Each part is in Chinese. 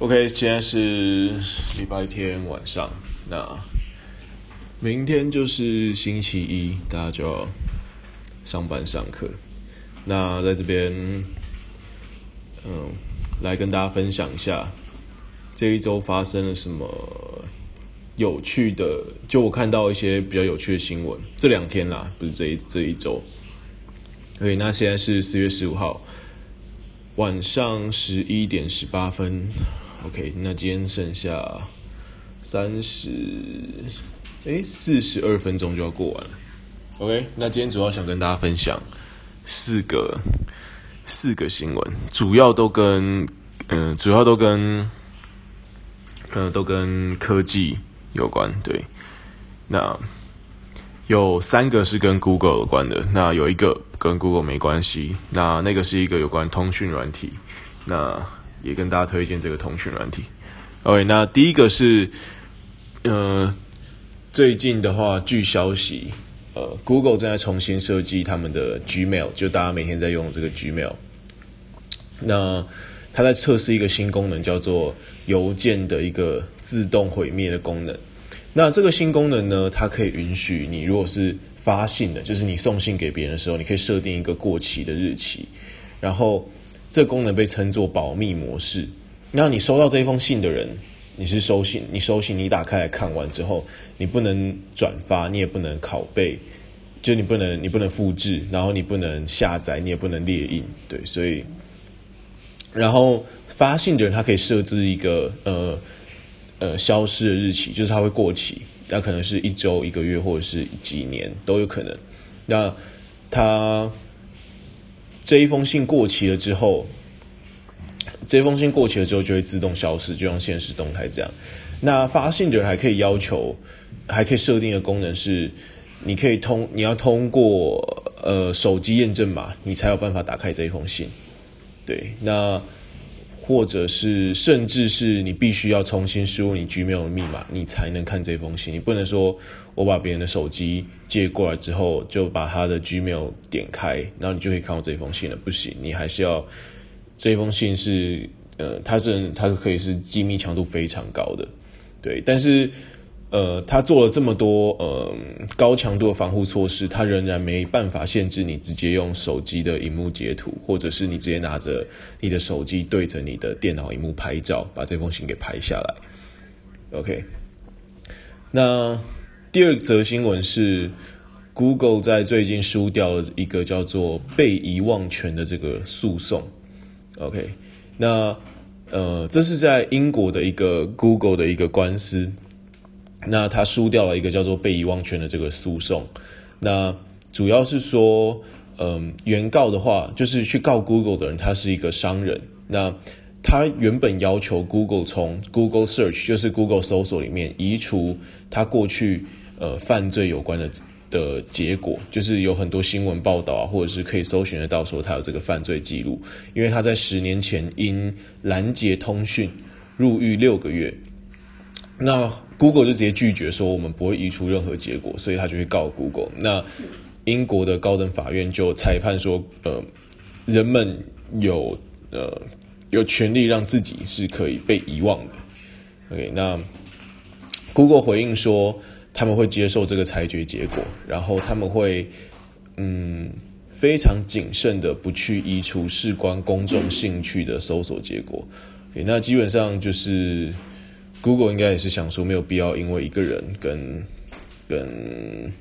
OK，现在是礼拜天晚上，那明天就是星期一，大家就要上班上课。那在这边，嗯，来跟大家分享一下这一周发生了什么有趣的，就我看到一些比较有趣的新闻。这两天啦，不是这一这一周。OK，那现在是四月十五号。晚上十一点十八分，OK，那今天剩下三十，诶，四十二分钟就要过完了，OK，那今天主要想跟大家分享四个四个新闻，主要都跟嗯、主要都跟嗯、都跟科技有关，对，那有三个是跟 Google 有关的，那有一个。跟 Google 没关系，那那个是一个有关通讯软体，那也跟大家推荐这个通讯软体。OK，那第一个是，呃，最近的话，据消息，呃，Google 正在重新设计他们的 Gmail，就大家每天在用这个 Gmail。那他在测试一个新功能，叫做邮件的一个自动毁灭的功能。那这个新功能呢，它可以允许你，如果是发信的，就是你送信给别人的时候，你可以设定一个过期的日期，然后这功能被称作保密模式。那你收到这封信的人，你是收信，你收信，你打开来看完之后，你不能转发，你也不能拷贝，就你不能，你不能复制，然后你不能下载，你也不能列印，对，所以，然后发信的人他可以设置一个呃呃消失的日期，就是他会过期。那可能是一周、一个月，或者是几年都有可能。那他这一封信过期了之后，这封信过期了之后就会自动消失，就像现实动态这样。那发信的人还可以要求，还可以设定的功能是，你可以通，你要通过呃手机验证码，你才有办法打开这一封信。对，那。或者是，甚至是你必须要重新输入你 Gmail 的密码，你才能看这封信。你不能说我把别人的手机借过来之后，就把他的 Gmail 点开，然后你就可以看到这封信了。不行，你还是要这封信是，呃，它是它是可以是机密强度非常高的，对，但是。呃，他做了这么多呃高强度的防护措施，他仍然没办法限制你直接用手机的荧幕截图，或者是你直接拿着你的手机对着你的电脑荧幕拍照，把这封信给拍下来。OK，那第二则新闻是 Google 在最近输掉了一个叫做被遗忘权的这个诉讼。OK，那呃，这是在英国的一个 Google 的一个官司。那他输掉了一个叫做被遗忘权的这个诉讼。那主要是说，嗯，原告的话就是去告 Google 的人，他是一个商人。那他原本要求 Google 从 Google Search，就是 Google 搜索里面移除他过去呃犯罪有关的的结果，就是有很多新闻报道啊，或者是可以搜寻得到说他有这个犯罪记录，因为他在十年前因拦截通讯入狱六个月。那 Google 就直接拒绝说，我们不会移除任何结果，所以他就会告 Google。那英国的高等法院就裁判说，呃，人们有呃有权利让自己是可以被遗忘的。OK，那 Google 回应说他们会接受这个裁决结果，然后他们会嗯非常谨慎的不去移除事关公众兴趣的搜索结果。OK，那基本上就是。Google 应该也是想说，没有必要因为一个人跟跟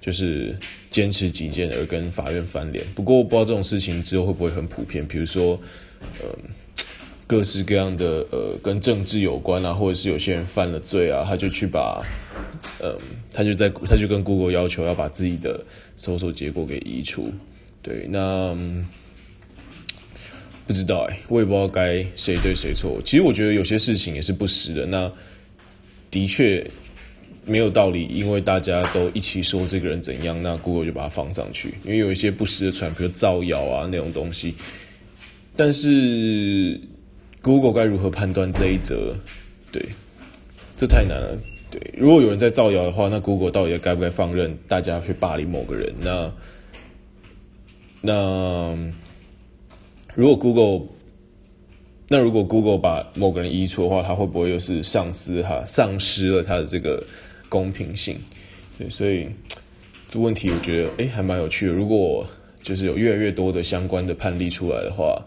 就是坚持己见而跟法院翻脸。不过我不知道这种事情之后会不会很普遍，比如说，呃，各式各样的呃跟政治有关啊，或者是有些人犯了罪啊，他就去把，呃，他就在他就跟 Google 要求要把自己的搜索结果给移除。对，那。不知道哎，我也不知道该谁对谁错。其实我觉得有些事情也是不实的。那的确没有道理，因为大家都一起说这个人怎样，那 Google 就把它放上去。因为有一些不实的传，比如造谣啊那种东西。但是 Google 该如何判断这一则？对，这太难了。对，如果有人在造谣的话，那 Google 到底该不该放任大家去霸凌某个人？那那。如果 Google 那如果 Google 把某个人移除的话，它会不会又是丧失哈丧失了它的这个公平性？对，所以这问题我觉得哎还蛮有趣的。如果就是有越来越多的相关的判例出来的话，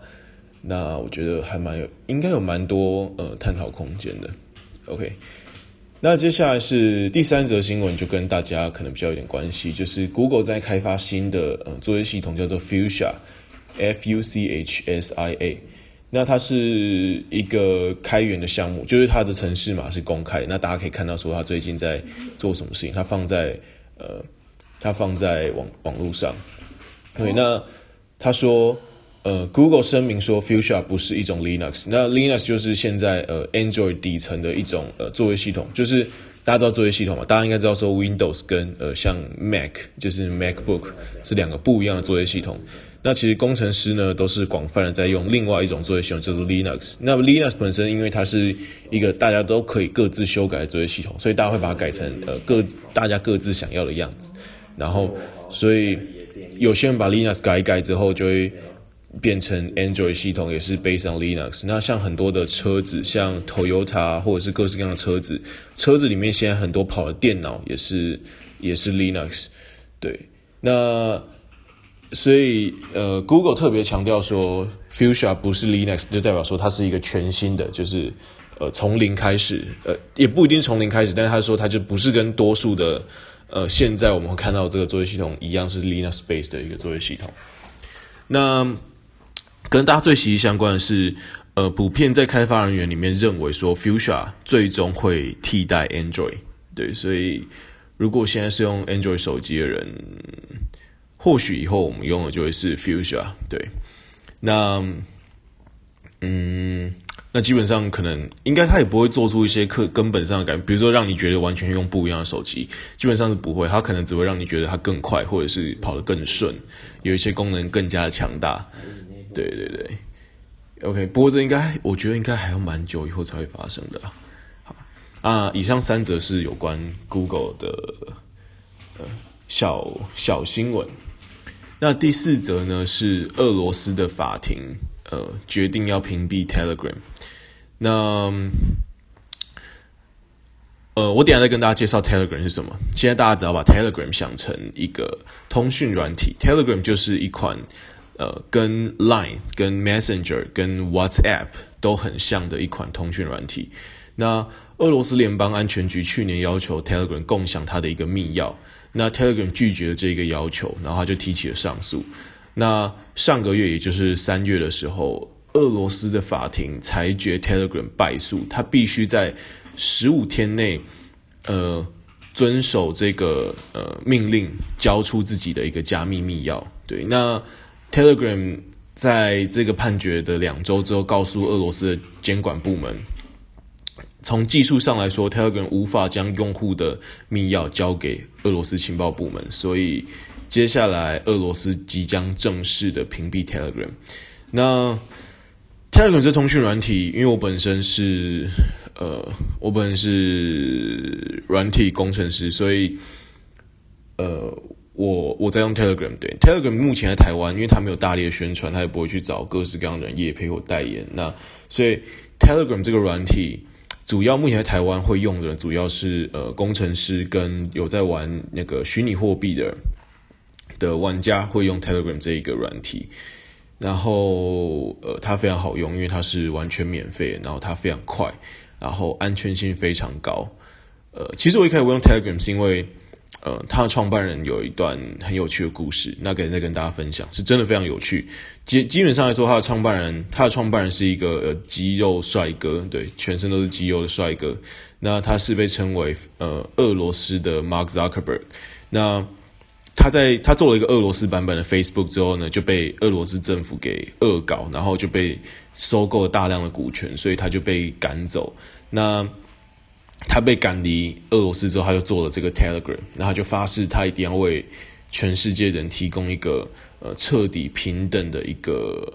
那我觉得还蛮有应该有蛮多呃探讨空间的。OK，那接下来是第三则新闻，就跟大家可能比较有点关系，就是 Google 在开发新的呃作业系统，叫做 Fuchsia Fuchsia，F U C H S I A。那它是一个开源的项目，就是它的城市码是公开，那大家可以看到说它最近在做什么事情，它放在呃，它放在网网络上。对，那他说，呃，Google 声明说，Fuchsia 不是一种 Linux。那 Linux 就是现在呃 Android 底层的一种呃作业系统，就是大家知道作业系统嘛？大家应该知道说 Windows 跟呃像 Mac 就是 MacBook 是两个不一样的作业系统。那其实工程师呢都是广泛的在用另外一种作业系统叫做 Linux。那 Linux 本身因为它是一个大家都可以各自修改的作业系统，所以大家会把它改成呃各大家各自想要的样子。然后所以。有些人把 Linux 改一改之后，就会变成 Android 系统，也是 based on Linux。那像很多的车子，像 Toyota 或者是各式各样的车子，车子里面现在很多跑的电脑也是也是 Linux。对，那所以呃，Google 特别强调说，Fuchsia 不是 Linux，就代表说它是一个全新的，就是呃从零开始，呃也不一定从零开始，但是他说它就不是跟多数的。呃，现在我们会看到这个作业系统一样是 Linux based 的一个作业系统。那跟大家最息息相关的是，呃，普遍在开发人员里面认为说，Fuchsia 最终会替代 Android。对，所以如果现在是用 Android 手机的人，或许以后我们用的就会是 Fuchsia。对，那嗯。那基本上可能应该他也不会做出一些根根本上的改变，比如说让你觉得完全用不一样的手机，基本上是不会。他可能只会让你觉得它更快，或者是跑得更顺，有一些功能更加的强大。对对对，OK。不过这应该我觉得应该还要蛮久以后才会发生的。好啊，以上三则是有关 Google 的呃小小新闻。那第四则呢是俄罗斯的法庭。呃，决定要屏蔽 Telegram。那，呃，我等下再跟大家介绍 Telegram 是什么。现在大家只要把 Telegram 想成一个通讯软体，Telegram 就是一款呃跟 Line、跟 Messenger、跟 WhatsApp 都很像的一款通讯软体。那俄罗斯联邦安全局去年要求 Telegram 共享它的一个密钥，那 Telegram 拒绝了这个要求，然后他就提起了上诉。那上个月，也就是三月的时候，俄罗斯的法庭裁决 Telegram 败诉，他必须在十五天内，呃，遵守这个呃命令，交出自己的一个加密密钥。对，那 Telegram 在这个判决的两周之后，告诉俄罗斯的监管部门，从技术上来说，Telegram 无法将用户的密钥交给俄罗斯情报部门，所以。接下来，俄罗斯即将正式的屏蔽 Telegram。那 Telegram 这通讯软体，因为我本身是呃，我本身是软体工程师，所以呃，我我在用 Telegram。对，Telegram 目前在台湾，因为它没有大力的宣传，它也不会去找各式各样的人业配或代言。那所以 Telegram 这个软体，主要目前在台湾会用的，主要是呃工程师跟有在玩那个虚拟货币的。的玩家会用 Telegram 这一个软体，然后呃，它非常好用，因为它是完全免费，然后它非常快，然后安全性非常高。呃，其实我一开始我用 Telegram 是因为，呃，他的创办人有一段很有趣的故事，那可以再跟大家分享，是真的非常有趣。基基本上来说，他的创办人，他的创办人是一个呃肌肉帅哥，对，全身都是肌肉的帅哥。那他是被称为呃俄罗斯的 Mark Zuckerberg。那他在他做了一个俄罗斯版本的 Facebook 之后呢，就被俄罗斯政府给恶搞，然后就被收购了大量的股权，所以他就被赶走。那他被赶离俄罗斯之后，他就做了这个 Telegram，然后就发誓他一定要为全世界人提供一个呃彻底平等的一个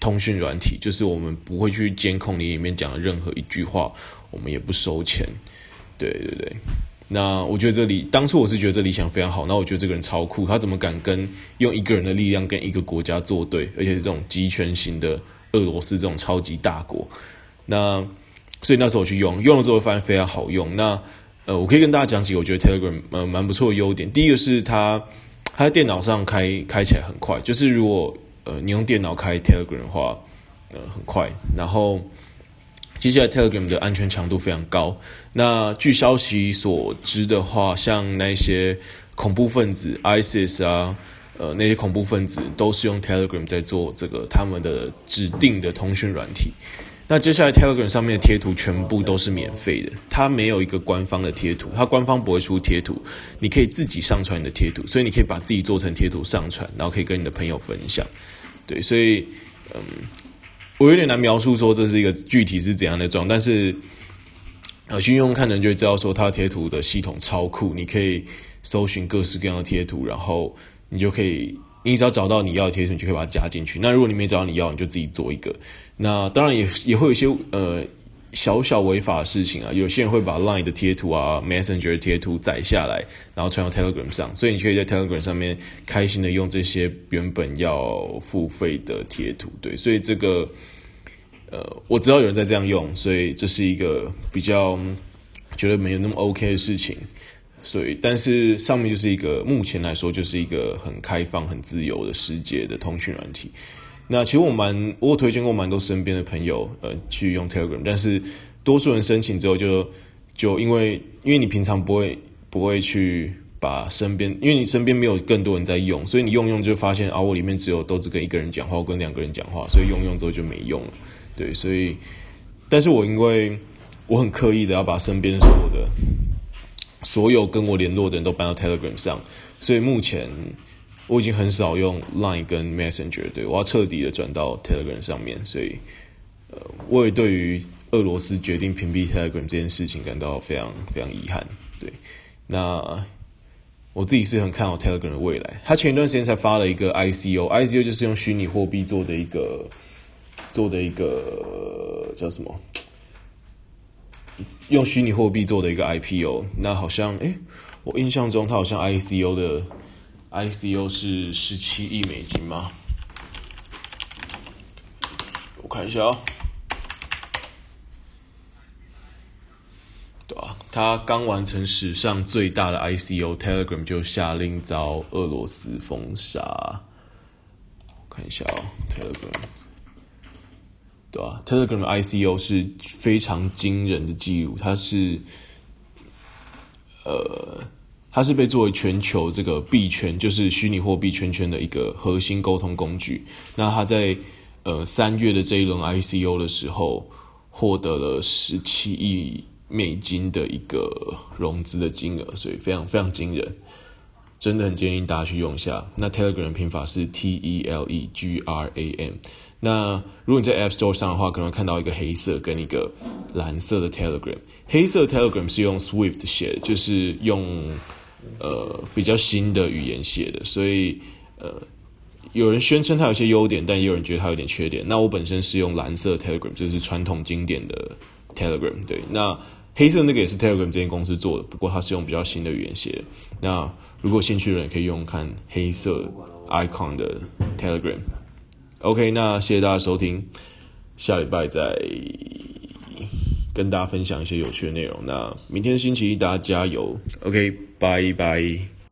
通讯软体，就是我们不会去监控你里面讲的任何一句话，我们也不收钱。对对对。那我觉得这里当初我是觉得这理想非常好，那我觉得这个人超酷，他怎么敢跟用一个人的力量跟一个国家作对，而且是这种集权型的俄罗斯这种超级大国。那所以那时候我去用，用了之后发现非常好用。那呃，我可以跟大家讲几个我觉得 Telegram 呃蛮不错的优点。第一个是它它在电脑上开开起来很快，就是如果呃你用电脑开 Telegram 的话，呃很快。然后接下来 Telegram 的安全强度非常高。那据消息所知的话，像那些恐怖分子 ISIS 啊，呃那些恐怖分子都是用 Telegram 在做这个他们的指定的通讯软体。那接下来 Telegram 上面的贴图全部都是免费的，它没有一个官方的贴图，它官方不会出贴图，你可以自己上传你的贴图，所以你可以把自己做成贴图上传，然后可以跟你的朋友分享。对，所以嗯，我有点难描述说这是一个具体是怎样的状，但是呃，去用看的人就会知道说它贴图的系统超酷，你可以搜寻各式各样的贴图，然后你就可以。你只要找到你要的贴图，你就可以把它加进去。那如果你没找到你要，你就自己做一个。那当然也也会有一些呃小小违法的事情啊。有些人会把 Line 的贴图啊、Messenger 的贴图载下来，然后传到 Telegram 上，所以你可以在 Telegram 上面开心的用这些原本要付费的贴图。对，所以这个呃，我知道有人在这样用，所以这是一个比较觉得没有那么 OK 的事情。所以，但是上面就是一个目前来说就是一个很开放、很自由的世界的通讯软体。那其实我蛮，我推荐过蛮多身边的朋友，呃，去用 Telegram，但是多数人申请之后就就因为因为你平常不会不会去把身边，因为你身边没有更多人在用，所以你用用就发现啊，我里面只有都只跟一个人讲话，我跟两个人讲话，所以用用之后就没用了。对，所以，但是我因为我很刻意的要把身边所有的。所有跟我联络的人都搬到 Telegram 上，所以目前我已经很少用 Line 跟 Messenger，对，我要彻底的转到 Telegram 上面，所以呃，我也对于俄罗斯决定屏蔽 Telegram 这件事情感到非常非常遗憾。对，那我自己是很看好 Telegram 的未来。他前一段时间才发了一个 ICO，ICO 就是用虚拟货币做的一个做的一个叫什么？用虚拟货币做的一个 IPO，那好像诶，我印象中它好像 ICO 的 ICO 是十七亿美金吗？我看一下哦。对啊，它刚完成史上最大的 ICO，Telegram 就下令遭俄罗斯封杀。我看一下哦，Telegram。对吧？Telegram ICO 是非常惊人的记录，它是，呃，它是被作为全球这个币圈，就是虚拟货币圈圈的一个核心沟通工具。那它在呃三月的这一轮 ICO 的时候，获得了十七亿美金的一个融资的金额，所以非常非常惊人，真的很建议大家去用一下。那 Telegram 拼法是 T E L E G R A M。那如果你在 App Store 上的话，可能会看到一个黑色跟一个蓝色的 Telegram。黑色 Telegram 是用 Swift 写的，就是用呃比较新的语言写的，所以呃有人宣称它有些优点，但也有人觉得它有点缺点。那我本身是用蓝色 Telegram，就是传统经典的 Telegram。对，那黑色那个也是 Telegram 这间公司做的，不过它是用比较新的语言写的。那如果兴趣的人可以用看黑色 icon 的 Telegram。OK，那谢谢大家收听，下礼拜再跟大家分享一些有趣的内容。那明天星期一，大家加油。OK，拜拜。